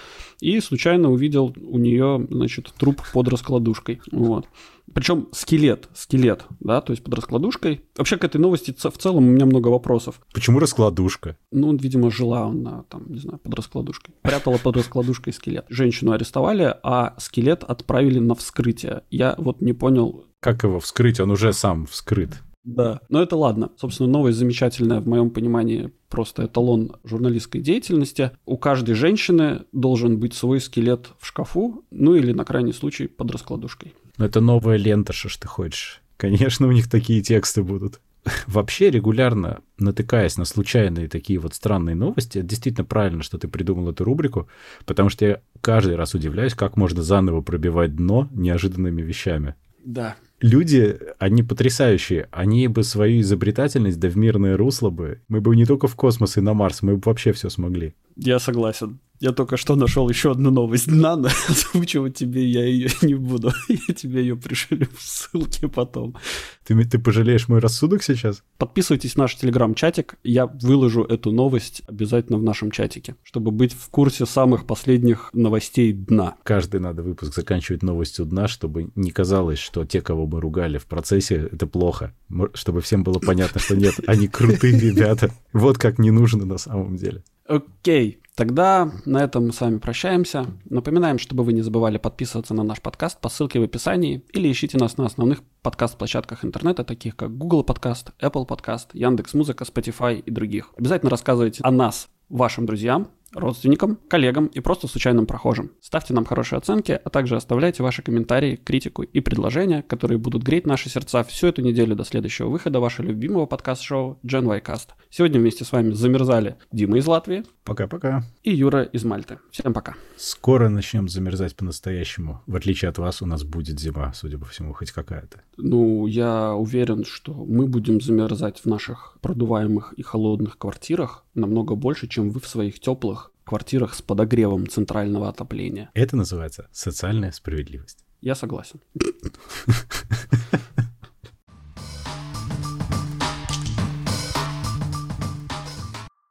и случайно увидел у нее, значит, труп под раскладушкой. Вот. Причем скелет, скелет, да, то есть под раскладушкой. Вообще к этой новости в целом у меня много вопросов. Почему раскладушка? Ну, видимо, жила она там, не знаю, под раскладушкой. Прятала под раскладушкой скелет. Женщину арестовали, а скелет отправили на вскрытие. Я вот не понял... Как его вскрыть? Он уже сам вскрыт. Да, но это ладно. Собственно, новость замечательная в моем понимании, просто эталон журналистской деятельности. У каждой женщины должен быть свой скелет в шкафу, ну или на крайний случай под раскладушкой. Ну это новая лента, что ж ты хочешь. Конечно, у них такие тексты будут. Вообще регулярно натыкаясь на случайные такие вот странные новости, это действительно правильно, что ты придумал эту рубрику, потому что я каждый раз удивляюсь, как можно заново пробивать дно неожиданными вещами. Да, люди, они потрясающие. Они бы свою изобретательность да в мирное русло бы. Мы бы не только в космос и на Марс, мы бы вообще все смогли. Я согласен. Я только что нашел еще одну новость. Надо озвучивать тебе я ее не буду. Я тебе ее пришлю в ссылке потом. Ты, ты пожалеешь мой рассудок сейчас? Подписывайтесь на наш телеграм-чатик. Я выложу эту новость обязательно в нашем чатике, чтобы быть в курсе самых последних новостей дна. Каждый надо выпуск заканчивать новостью дна, чтобы не казалось, что те, кого мы ругали в процессе, это плохо. Чтобы всем было понятно, что нет, они крутые ребята. Вот как не нужно на самом деле. Окей, тогда на этом мы с вами прощаемся. Напоминаем, чтобы вы не забывали подписываться на наш подкаст по ссылке в описании или ищите нас на основных подкаст-площадках интернета, таких как Google Подкаст, Apple Подкаст, Яндекс.Музыка, Spotify и других. Обязательно рассказывайте о нас вашим друзьям, родственникам, коллегам и просто случайным прохожим. Ставьте нам хорошие оценки, а также оставляйте ваши комментарии, критику и предложения, которые будут греть наши сердца всю эту неделю до следующего выхода вашего любимого подкаст-шоу Gen Y Cast. Сегодня вместе с вами замерзали Дима из Латвии. Пока-пока. И Юра из Мальты. Всем пока. Скоро начнем замерзать по-настоящему. В отличие от вас, у нас будет зима, судя по всему, хоть какая-то. Ну, я уверен, что мы будем замерзать в наших продуваемых и холодных квартирах намного больше, чем вы в своих теплых квартирах с подогревом центрального отопления. Это называется социальная справедливость. Я согласен.